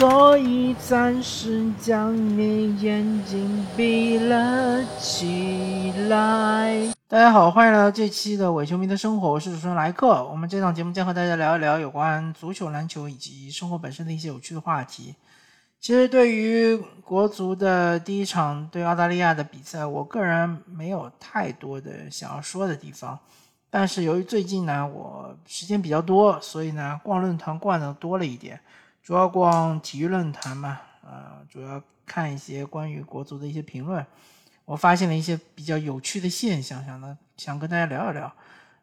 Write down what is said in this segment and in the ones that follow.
所以暂时将你眼睛闭了起来。大家好，欢迎来到这期的伪球迷的生活，我是主持人莱克。我们这档节目将和大家聊一聊有关足球、篮球以及生活本身的一些有趣的话题。其实，对于国足的第一场对澳大利亚的比赛，我个人没有太多的想要说的地方。但是由于最近呢，我时间比较多，所以呢，逛论坛逛的多了一点。主要逛体育论坛嘛，呃，主要看一些关于国足的一些评论。我发现了一些比较有趣的现象，想呢想跟大家聊一聊。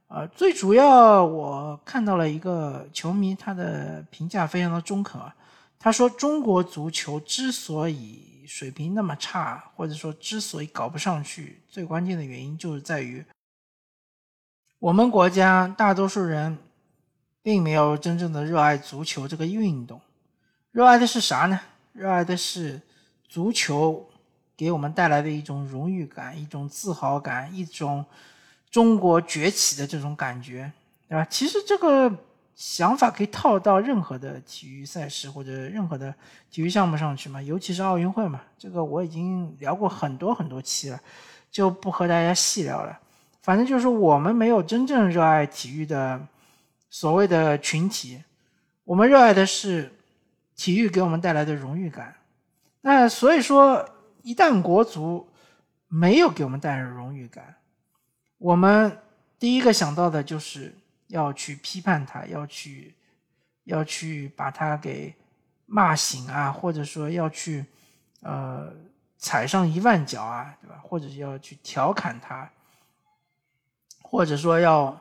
呃，最主要我看到了一个球迷，他的评价非常的中肯啊。他说，中国足球之所以水平那么差，或者说之所以搞不上去，最关键的原因就是在于我们国家大多数人并没有真正的热爱足球这个运动。热爱的是啥呢？热爱的是足球给我们带来的一种荣誉感、一种自豪感、一种中国崛起的这种感觉，对吧？其实这个想法可以套到任何的体育赛事或者任何的体育项目上去嘛，尤其是奥运会嘛。这个我已经聊过很多很多期了，就不和大家细聊了。反正就是我们没有真正热爱体育的所谓的群体，我们热爱的是。体育给我们带来的荣誉感，那所以说，一旦国足没有给我们带来荣誉感，我们第一个想到的就是要去批判他，要去要去把他给骂醒啊，或者说要去呃踩上一万脚啊，对吧？或者要去调侃他，或者说要。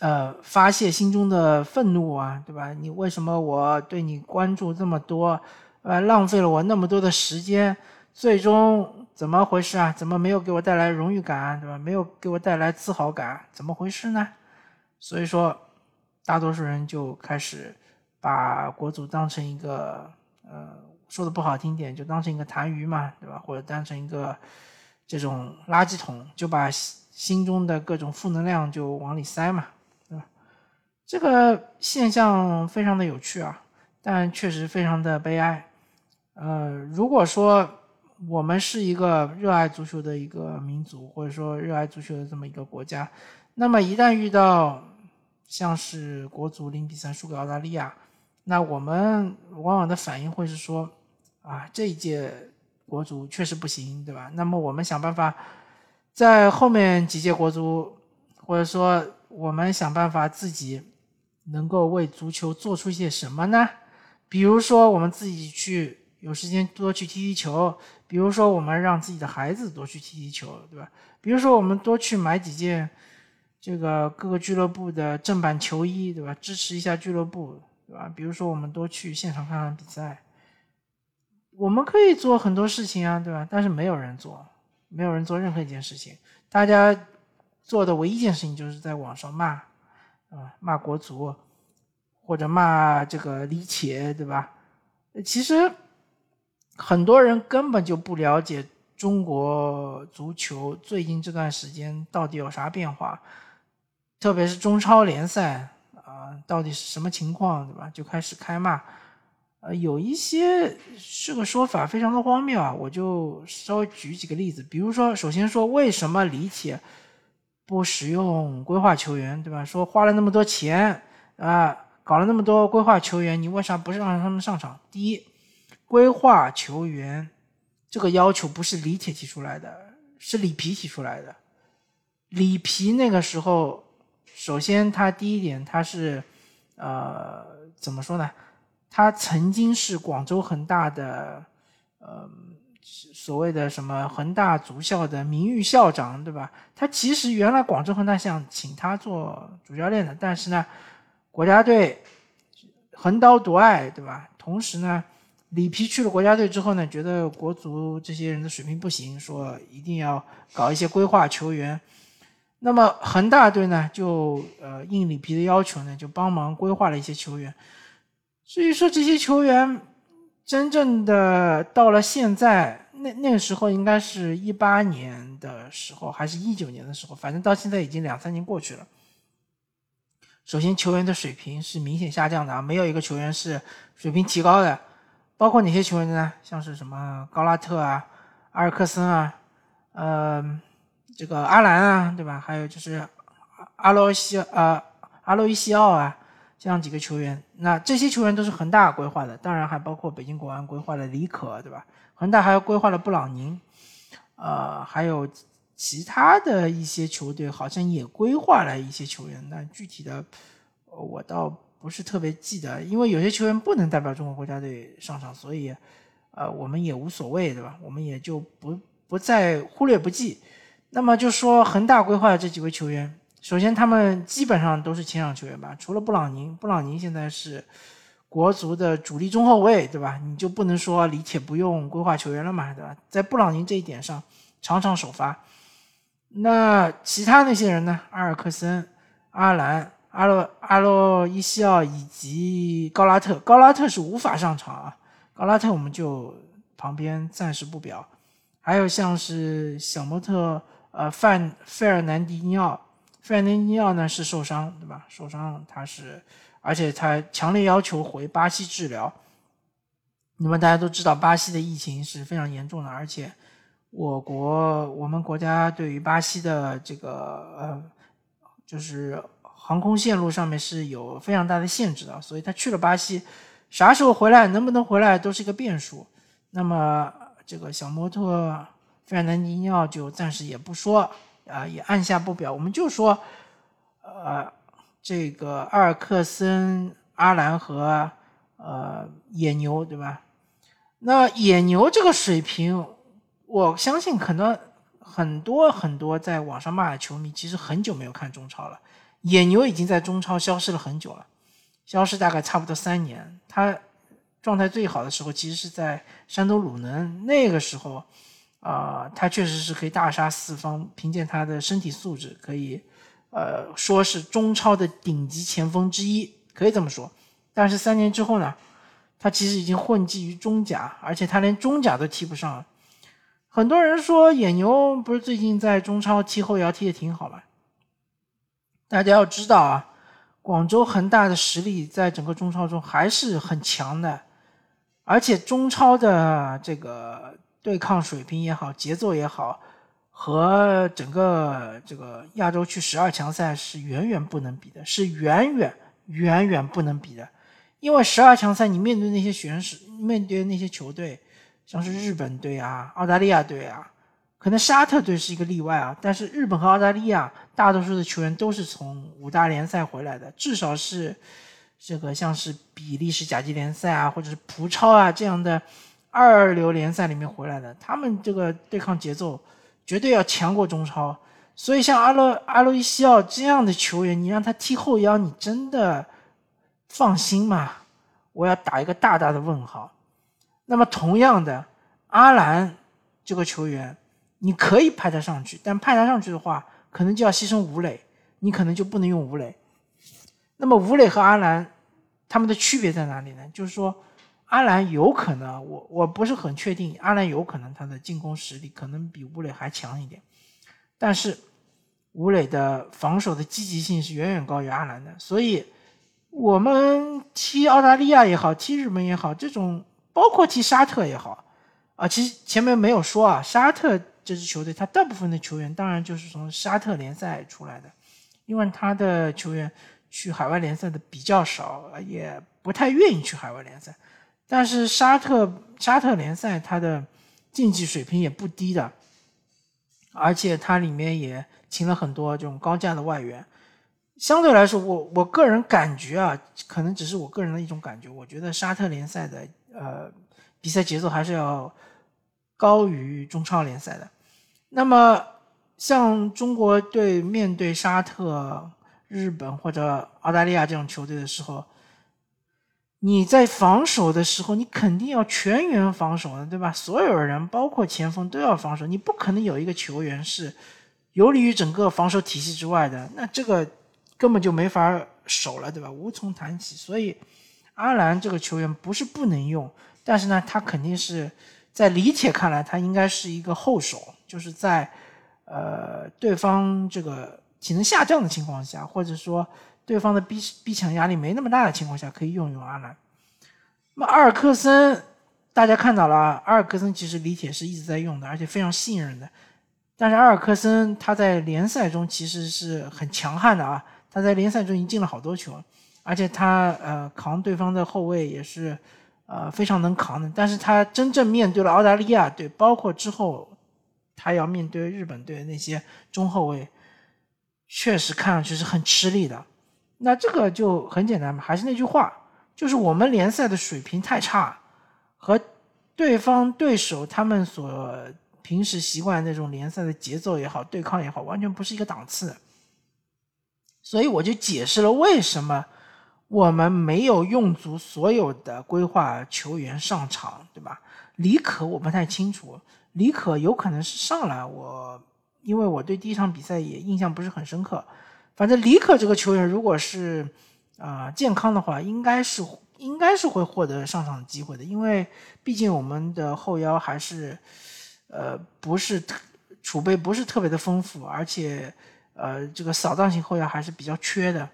呃，发泄心中的愤怒啊，对吧？你为什么我对你关注这么多，呃，浪费了我那么多的时间，最终怎么回事啊？怎么没有给我带来荣誉感，对吧？没有给我带来自豪感，怎么回事呢？所以说，大多数人就开始把国足当成一个，呃，说的不好听点，就当成一个痰盂嘛，对吧？或者当成一个这种垃圾桶，就把心中的各种负能量就往里塞嘛。这个现象非常的有趣啊，但确实非常的悲哀。呃，如果说我们是一个热爱足球的一个民族，或者说热爱足球的这么一个国家，那么一旦遇到像是国足零比三输给澳大利亚，那我们往往的反应会是说，啊，这一届国足确实不行，对吧？那么我们想办法在后面几届国足，或者说我们想办法自己。能够为足球做出一些什么呢？比如说，我们自己去有时间多去踢踢球；比如说，我们让自己的孩子多去踢踢球，对吧？比如说，我们多去买几件这个各个俱乐部的正版球衣，对吧？支持一下俱乐部，对吧？比如说，我们多去现场看看比赛。我们可以做很多事情啊，对吧？但是没有人做，没有人做任何一件事情。大家做的唯一一件事情就是在网上骂。啊，骂国足，或者骂这个李铁，对吧？其实很多人根本就不了解中国足球最近这段时间到底有啥变化，特别是中超联赛啊，到底是什么情况，对吧？就开始开骂，呃，有一些这个说法非常的荒谬啊，我就稍微举几个例子，比如说，首先说为什么李铁。不使用规划球员，对吧？说花了那么多钱啊，搞了那么多规划球员，你为啥不让他们上场？第一，规划球员这个要求不是李铁提出来的，是里皮提出来的。里皮那个时候，首先他第一点他是，呃，怎么说呢？他曾经是广州恒大的，呃。所谓的什么恒大足校的名誉校长，对吧？他其实原来广州恒大想请他做主教练的，但是呢，国家队横刀夺爱，对吧？同时呢，里皮去了国家队之后呢，觉得国足这些人的水平不行，说一定要搞一些规划球员。那么恒大队呢，就呃应里皮的要求呢，就帮忙规划了一些球员。至于说这些球员真正的到了现在。那那个时候应该是一八年的时候，还是一九年的时候？反正到现在已经两三年过去了。首先，球员的水平是明显下降的啊，没有一个球员是水平提高的。包括哪些球员呢？像是什么高拉特啊、阿尔克森啊、呃，这个阿兰啊，对吧？还有就是阿罗西啊、阿洛伊西奥啊，这样几个球员。那这些球员都是恒大规划的，当然还包括北京国安规划的李可，对吧？恒大还要规划了布朗宁，呃，还有其他的一些球队好像也规划了一些球员，但具体的我倒。不是特别记得，因为有些球员不能代表中国国家队上场，所以，呃，我们也无所谓，对吧？我们也就不不再忽略不计。那么就说恒大规划的这几位球员，首先他们基本上都是前场球员吧，除了布朗宁，布朗宁现在是国足的主力中后卫，对吧？你就不能说李铁不用规划球员了嘛，对吧？在布朗宁这一点上，场场首发。那其他那些人呢？阿尔克森、阿兰。阿洛阿洛伊西奥以及高拉特，高拉特是无法上场啊。高拉特我们就旁边暂时不表。还有像是小莫特，呃，范费尔南迪尼奥，费尔南迪尼奥呢是受伤，对吧？受伤他是，而且他强烈要求回巴西治疗。那么大家都知道，巴西的疫情是非常严重的，而且我国我们国家对于巴西的这个呃，就是。航空线路上面是有非常大的限制的，所以他去了巴西，啥时候回来，能不能回来都是一个变数。那么这个小摩托费尔南迪尼奥就暂时也不说啊，也按下不表。我们就说，呃，这个阿尔克森、阿兰和呃野牛，对吧？那野牛这个水平，我相信可能很多很多在网上骂的球迷，其实很久没有看中超了。野牛已经在中超消失了很久了，消失大概差不多三年。他状态最好的时候，其实是在山东鲁能，那个时候，啊，他确实是可以大杀四方，凭借他的身体素质，可以，呃，说是中超的顶级前锋之一，可以这么说。但是三年之后呢，他其实已经混迹于中甲，而且他连中甲都踢不上了。很多人说野牛不是最近在中超踢后腰踢的挺好吗？大家要知道啊，广州恒大的实力在整个中超中还是很强的，而且中超的这个对抗水平也好，节奏也好，和整个这个亚洲区十二强赛是远远不能比的，是远远远远不能比的。因为十二强赛你面对那些选手，面对那些球队，像是日本队啊、澳大利亚队啊。可能沙特队是一个例外啊，但是日本和澳大利亚大多数的球员都是从五大联赛回来的，至少是这个像是比利时甲级联赛啊，或者是葡超啊这样的二流联赛里面回来的，他们这个对抗节奏绝对要强过中超。所以像阿洛阿洛伊西奥这样的球员，你让他踢后腰，你真的放心吗？我要打一个大大的问号。那么同样的，阿兰这个球员。你可以派他上去，但派他上去的话，可能就要牺牲吴磊，你可能就不能用吴磊。那么吴磊和阿兰他们的区别在哪里呢？就是说，阿兰有可能，我我不是很确定，阿兰有可能他的进攻实力可能比吴磊还强一点，但是吴磊的防守的积极性是远远高于阿兰的。所以，我们踢澳大利亚也好，踢日本也好，这种包括踢沙特也好，啊，其实前面没有说啊，沙特。这支球队，他大部分的球员当然就是从沙特联赛出来的，因为他的球员去海外联赛的比较少，也不太愿意去海外联赛。但是沙特沙特联赛它的竞技水平也不低的，而且它里面也请了很多这种高价的外援。相对来说，我我个人感觉啊，可能只是我个人的一种感觉，我觉得沙特联赛的呃比赛节奏还是要高于中超联赛的。那么，像中国队面对沙特、日本或者澳大利亚这种球队的时候，你在防守的时候，你肯定要全员防守的，对吧？所有人，包括前锋都要防守，你不可能有一个球员是游离于整个防守体系之外的，那这个根本就没法守了，对吧？无从谈起。所以，阿兰这个球员不是不能用，但是呢，他肯定是在李铁看来，他应该是一个后手。就是在，呃，对方这个体能下降的情况下，或者说对方的逼逼抢压力没那么大的情况下，可以用用阿兰。那么阿尔克森大家看到了，阿尔克森其实李铁是一直在用的，而且非常信任的。但是阿尔克森他在联赛中其实是很强悍的啊，他在联赛中已经进了好多球，而且他呃扛对方的后卫也是呃非常能扛的。但是他真正面对了澳大利亚队，包括之后他要面对日本队那些中后卫，确实看上去是很吃力的。那这个就很简单嘛，还是那句话，就是我们联赛的水平太差，和对方对手他们所平时习惯那种联赛的节奏也好，对抗也好，完全不是一个档次。所以我就解释了为什么我们没有用足所有的规划球员上场，对吧？李可我不太清楚，李可有可能是上来，我因为我对第一场比赛也印象不是很深刻。反正李可这个球员，如果是啊健康的话，应该是应该是会获得上场机会的，因为毕竟我们的后腰还是呃不是特储备不是特别的丰富，而且呃这个扫荡型后腰还是比较缺的。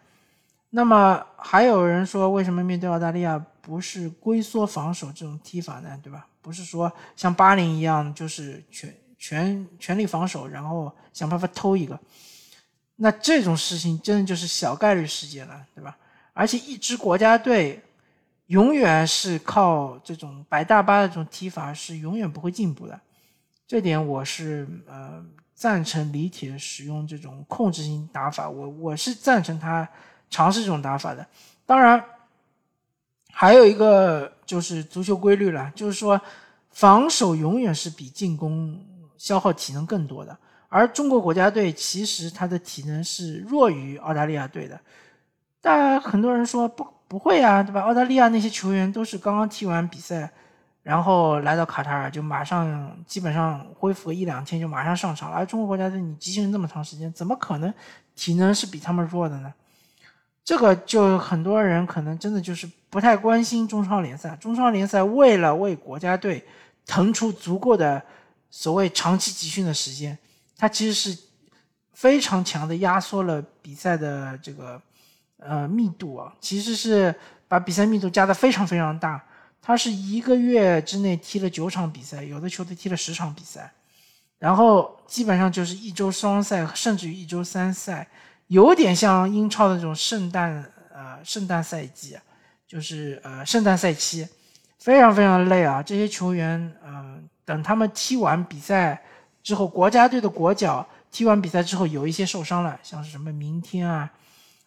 那么还有人说，为什么面对澳大利亚不是龟缩防守这种踢法呢？对吧？不是说像巴林一样，就是全全全力防守，然后想办法偷一个。那这种事情真的就是小概率事件了，对吧？而且一支国家队永远是靠这种摆大巴的这种踢法是永远不会进步的，这点我是呃赞成李铁使用这种控制性打法，我我是赞成他尝试这种打法的。当然，还有一个就是足球规律了，就是说防守永远是比进攻消耗体能更多的。而中国国家队其实他的体能是弱于澳大利亚队的，但很多人说不不会啊，对吧？澳大利亚那些球员都是刚刚踢完比赛，然后来到卡塔尔就马上基本上恢复个一两天就马上上场了。而中国国家队你集训那么长时间，怎么可能体能是比他们弱的呢？这个就很多人可能真的就是不太关心中超联赛。中超联赛为了为国家队腾出足够的所谓长期集训的时间。它其实是非常强的压缩了比赛的这个呃密度啊，其实是把比赛密度加的非常非常大。它是一个月之内踢了九场比赛，有的球队踢了十场比赛，然后基本上就是一周双赛，甚至于一周三赛，有点像英超的这种圣诞呃圣诞赛季，就是呃圣诞赛期，非常非常累啊。这些球员嗯，等他们踢完比赛。之后，国家队的国脚踢完比赛之后有一些受伤了，像是什么明天啊，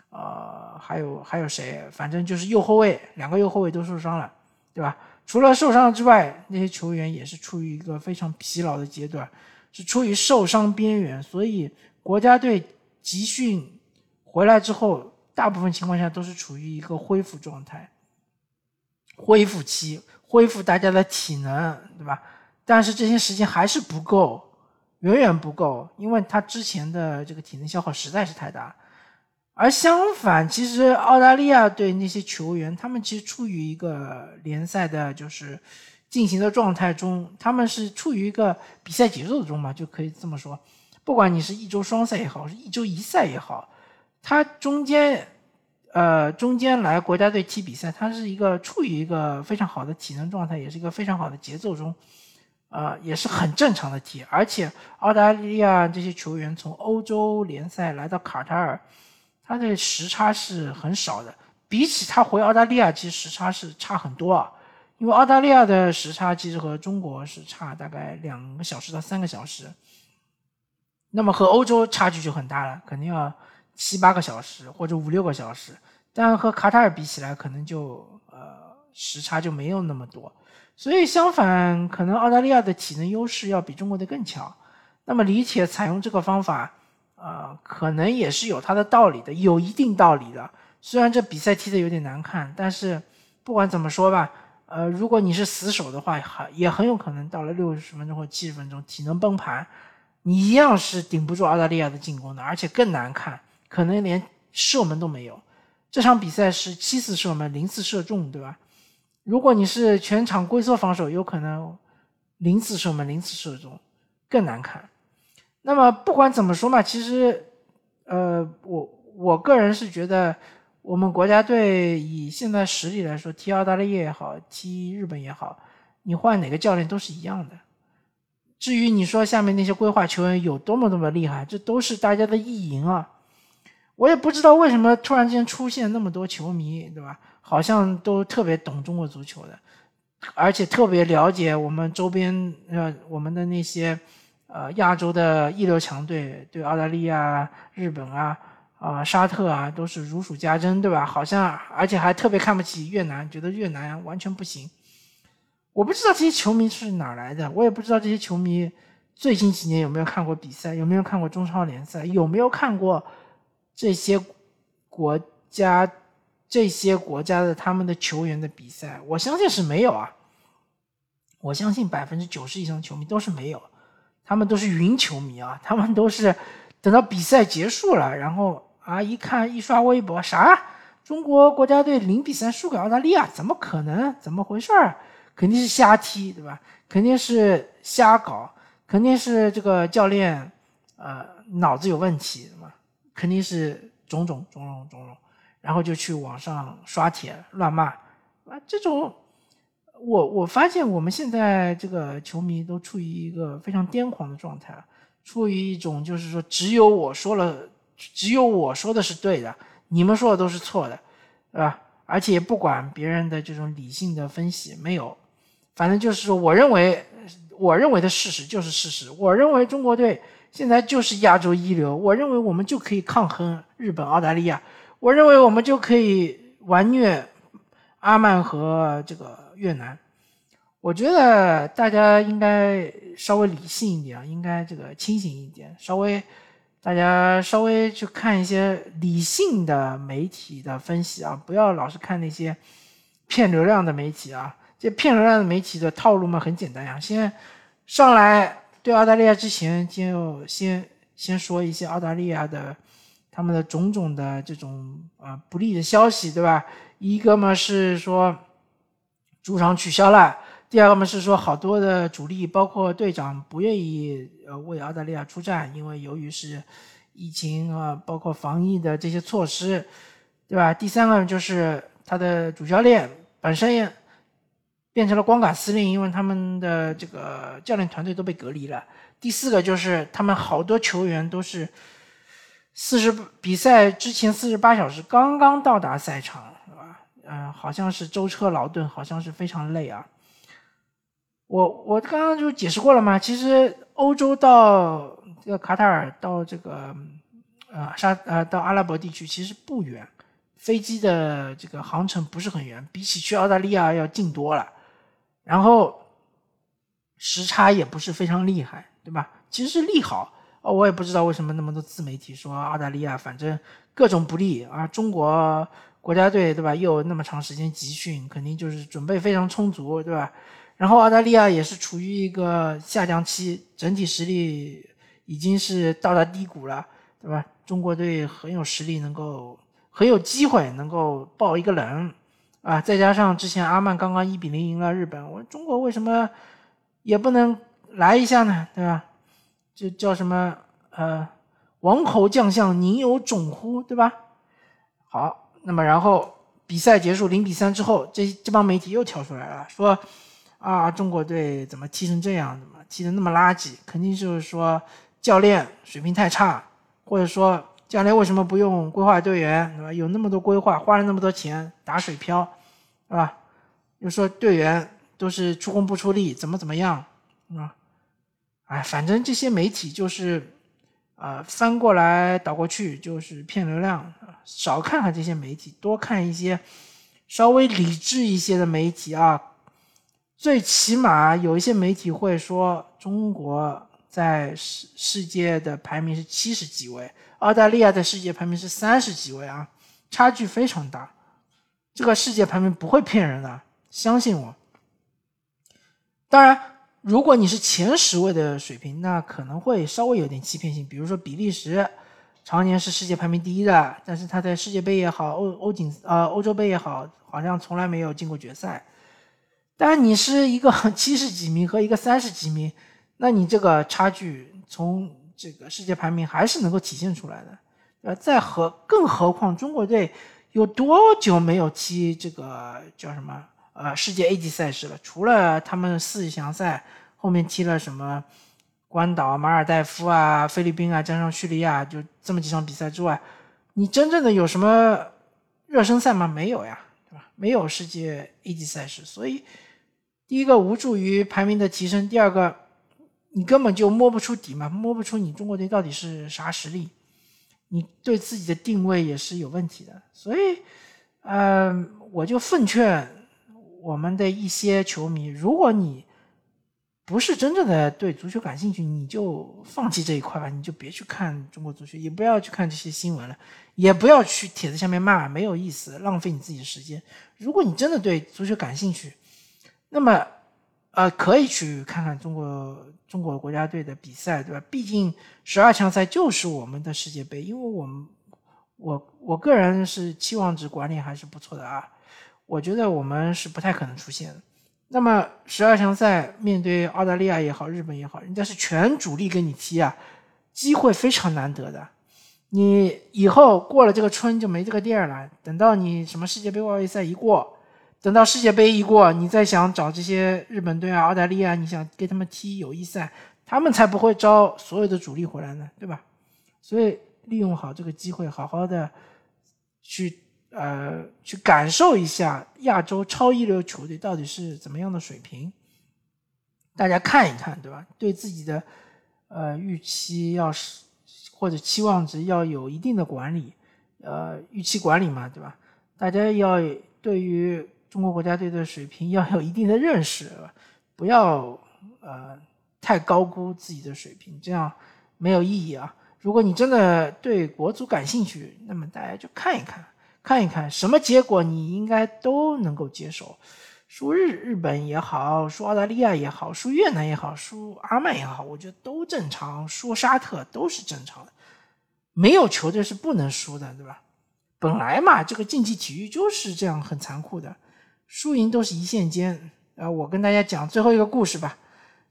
呃，还有还有谁？反正就是右后卫，两个右后卫都受伤了，对吧？除了受伤之外，那些球员也是处于一个非常疲劳的阶段，是处于受伤边缘。所以，国家队集训回来之后，大部分情况下都是处于一个恢复状态、恢复期，恢复大家的体能，对吧？但是这些时间还是不够。远远不够，因为他之前的这个体能消耗实在是太大。而相反，其实澳大利亚队那些球员，他们其实处于一个联赛的，就是进行的状态中，他们是处于一个比赛节奏中嘛，就可以这么说。不管你是一周双赛也好，是一周一赛也好，他中间，呃，中间来国家队踢比赛，他是一个处于一个非常好的体能状态，也是一个非常好的节奏中。呃，也是很正常的踢，而且澳大利亚这些球员从欧洲联赛来到卡塔尔，他的时差是很少的，比起他回澳大利亚，其实时差是差很多啊。因为澳大利亚的时差其实和中国是差大概两个小时到三个小时，那么和欧洲差距就很大了，肯定要七八个小时或者五六个小时，但和卡塔尔比起来，可能就呃时差就没有那么多。所以相反，可能澳大利亚的体能优势要比中国的更强。那么李铁采用这个方法，呃，可能也是有它的道理的，有一定道理的。虽然这比赛踢得有点难看，但是不管怎么说吧，呃，如果你是死守的话，很也很有可能到了六十分钟或七十分钟，体能崩盘，你一样是顶不住澳大利亚的进攻的，而且更难看，可能连射门都没有。这场比赛是七次射门，零次射中，对吧？如果你是全场龟缩防守，有可能零次射门、零次射中，更难看。那么不管怎么说嘛，其实，呃，我我个人是觉得，我们国家队以现在实力来说，踢澳大利亚也好，踢日本也好，你换哪个教练都是一样的。至于你说下面那些规划球员有多么多么厉害，这都是大家的意淫啊。我也不知道为什么突然间出现那么多球迷，对吧？好像都特别懂中国足球的，而且特别了解我们周边呃我们的那些呃亚洲的一流强队，对澳大利亚、日本啊、啊沙特啊都是如数家珍，对吧？好像而且还特别看不起越南，觉得越南完全不行。我不知道这些球迷是哪来的，我也不知道这些球迷最近几年有没有看过比赛，有没有看过中超联赛，有没有看过。这些国家，这些国家的他们的球员的比赛，我相信是没有啊。我相信百分之九十以上的球迷都是没有，他们都是云球迷啊。他们都是等到比赛结束了，然后啊一看一刷微博，啥？中国国家队零比三输给澳大利亚，怎么可能？怎么回事儿？肯定是瞎踢，对吧？肯定是瞎搞，肯定是这个教练呃脑子有问题。肯定是种种种种种种，然后就去网上刷帖乱骂啊！这种，我我发现我们现在这个球迷都处于一个非常癫狂的状态，处于一种就是说只有我说了，只有我说的是对的，你们说的都是错的，对吧？而且不管别人的这种理性的分析没有，反正就是说，我认为我认为的事实就是事实，我认为中国队。现在就是亚洲一流，我认为我们就可以抗衡日本、澳大利亚，我认为我们就可以完虐阿曼和这个越南。我觉得大家应该稍微理性一点啊，应该这个清醒一点，稍微大家稍微去看一些理性的媒体的分析啊，不要老是看那些骗流量的媒体啊。这骗流量的媒体的套路嘛，很简单呀，先上来。对澳大利亚之前，就先先说一些澳大利亚的他们的种种的这种啊不利的消息，对吧？一个嘛是说主场取消了，第二个嘛是说好多的主力，包括队长不愿意呃为澳大利亚出战，因为由于是疫情啊，包括防疫的这些措施，对吧？第三个就是他的主教练本身也。变成了光杆司令，因为他们的这个教练团队都被隔离了。第四个就是他们好多球员都是四十比赛之前四十八小时刚刚到达赛场，是吧？嗯，好像是舟车劳顿，好像是非常累啊。我我刚刚就解释过了嘛，其实欧洲到这个卡塔尔到这个呃沙呃到阿拉伯地区其实不远，飞机的这个航程不是很远，比起去澳大利亚要近多了。然后时差也不是非常厉害，对吧？其实是利好哦，我也不知道为什么那么多自媒体说澳大利亚反正各种不利啊。中国国家队对吧？又有那么长时间集训，肯定就是准备非常充足，对吧？然后澳大利亚也是处于一个下降期，整体实力已经是到达低谷了，对吧？中国队很有实力，能够很有机会能够爆一个冷。啊，再加上之前阿曼刚刚一比零赢了日本，我中国为什么也不能来一下呢？对吧？这叫什么？呃，王侯将相宁有种乎？对吧？好，那么然后比赛结束零比三之后，这这帮媒体又跳出来了，说啊，中国队怎么踢成这样？怎么踢的那么垃圾？肯定就是说教练水平太差，或者说。教练为什么不用规划队员，对吧？有那么多规划，花了那么多钱打水漂，是吧？又说队员都是出工不出力，怎么怎么样，啊？哎，反正这些媒体就是，呃，翻过来倒过去就是骗流量。少看看这些媒体，多看一些稍微理智一些的媒体啊。最起码有一些媒体会说中国在世世界的排名是七十几位。澳大利亚的世界排名是三十几位啊，差距非常大。这个世界排名不会骗人的，相信我。当然，如果你是前十位的水平，那可能会稍微有点欺骗性。比如说比利时，常年是世界排名第一的，但是他在世界杯也好，欧欧锦呃欧洲杯也好，好像从来没有进过决赛。但你是一个 七十几名和一个三十几名，那你这个差距从。这个世界排名还是能够体现出来的，呃，再何更何况中国队有多久没有踢这个叫什么呃世界 A 级赛事了。除了他们四强赛后面踢了什么关岛、马尔代夫啊、菲律宾啊，加上叙利亚，就这么几场比赛之外，你真正的有什么热身赛吗？没有呀，对吧？没有世界 A 级赛事，所以第一个无助于排名的提升，第二个你根本就摸不出底嘛，摸不出你中国队到底是啥实力。你对自己的定位也是有问题的，所以，呃，我就奉劝我们的一些球迷，如果你不是真正的对足球感兴趣，你就放弃这一块吧，你就别去看中国足球，也不要去看这些新闻了，也不要去帖子下面骂，没有意思，浪费你自己的时间。如果你真的对足球感兴趣，那么。呃，可以去看看中国中国国家队的比赛，对吧？毕竟十二强赛就是我们的世界杯，因为我们我我个人是期望值管理还是不错的啊，我觉得我们是不太可能出现的。那么十二强赛面对澳大利亚也好，日本也好，人家是全主力跟你踢啊，机会非常难得的。你以后过了这个春就没这个地儿了，等到你什么世界杯外围赛一过。等到世界杯一过，你再想找这些日本队啊、澳大利亚，你想给他们踢友谊赛，他们才不会招所有的主力回来呢，对吧？所以利用好这个机会，好好的去呃去感受一下亚洲超一流球队到底是怎么样的水平，大家看一看，对吧？对自己的呃预期要是或者期望值要有一定的管理，呃预期管理嘛，对吧？大家要对于中国国家队的水平要有一定的认识，不要呃太高估自己的水平，这样没有意义啊。如果你真的对国足感兴趣，那么大家就看一看，看一看什么结果你应该都能够接受。输日日本也好，输澳大利亚也好，输越南也好，输阿曼也好，我觉得都正常。输沙特都是正常的，没有球队是不能输的，对吧？本来嘛，这个竞技体育就是这样，很残酷的。输赢都是一线间啊！我跟大家讲最后一个故事吧。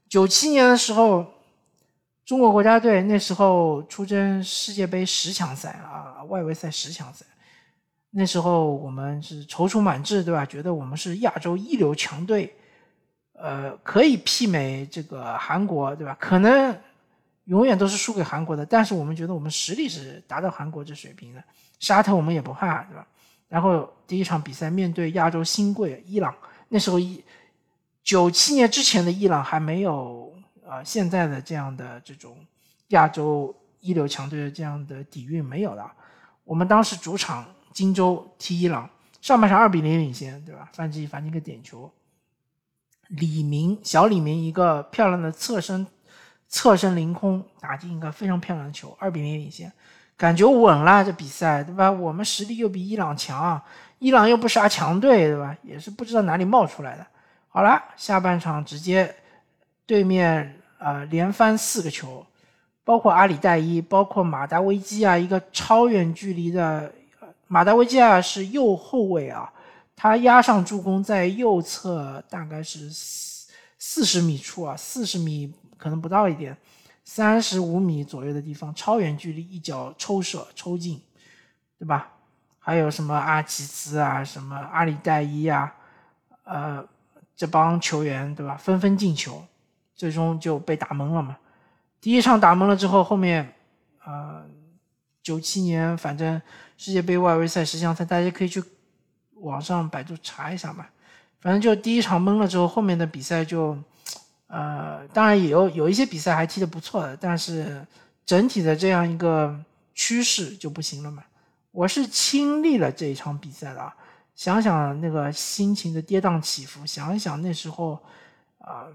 九七年的时候，中国国家队那时候出征世界杯十强赛啊，外围赛十强赛。那时候我们是踌躇满志，对吧？觉得我们是亚洲一流强队，呃，可以媲美这个韩国，对吧？可能永远都是输给韩国的，但是我们觉得我们实力是达到韩国这水平的。沙特我们也不怕，对吧？然后第一场比赛面对亚洲新贵伊朗，那时候一九七年之前的伊朗还没有呃现在的这样的这种亚洲一流强队的这样的底蕴没有了。我们当时主场荆州踢伊朗，上半场二比零领先，对吧？范志毅罚进个点球，李明小李明一个漂亮的侧身侧身凌空打进一个非常漂亮的球，二比零领先。感觉稳了，这比赛对吧？我们实力又比伊朗强，伊朗又不杀强队，对吧？也是不知道哪里冒出来的。好了，下半场直接对面呃连翻四个球，包括阿里代伊，包括马达维基啊，一个超远距离的马达维基亚是右后卫啊，他压上助攻在右侧大概是四四十米处啊，四十米可能不到一点。三十五米左右的地方，超远距离一脚抽射抽进，对吧？还有什么阿齐兹啊，什么阿里代伊啊，呃，这帮球员对吧？纷纷进球，最终就被打懵了嘛。第一场打懵了之后，后面，呃，九七年反正世界杯外围赛十强赛，大家可以去网上百度查一下嘛。反正就第一场懵了之后，后面的比赛就。呃，当然也有有一些比赛还踢得不错的，但是整体的这样一个趋势就不行了嘛。我是亲历了这一场比赛的，想想那个心情的跌宕起伏，想一想那时候，啊，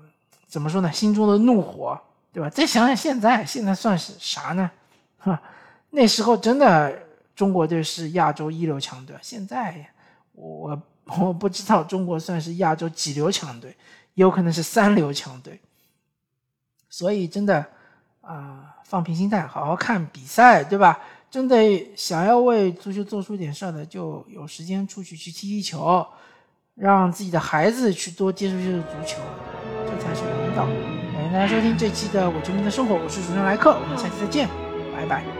怎么说呢，心中的怒火，对吧？再想想现在，现在算是啥呢？哈，那时候真的中国队是亚洲一流强队，现在我我不知道中国算是亚洲几流强队。有可能是三流强队，所以真的啊，放平心态，好好看比赛，对吧？真的想要为足球做出点事儿的，就有时间出去去踢踢球，让自己的孩子去多接触接触足球，这才是王道。感谢大家收听这期的《我球迷的生活》，我是主持人莱克，我们下期再见，拜拜。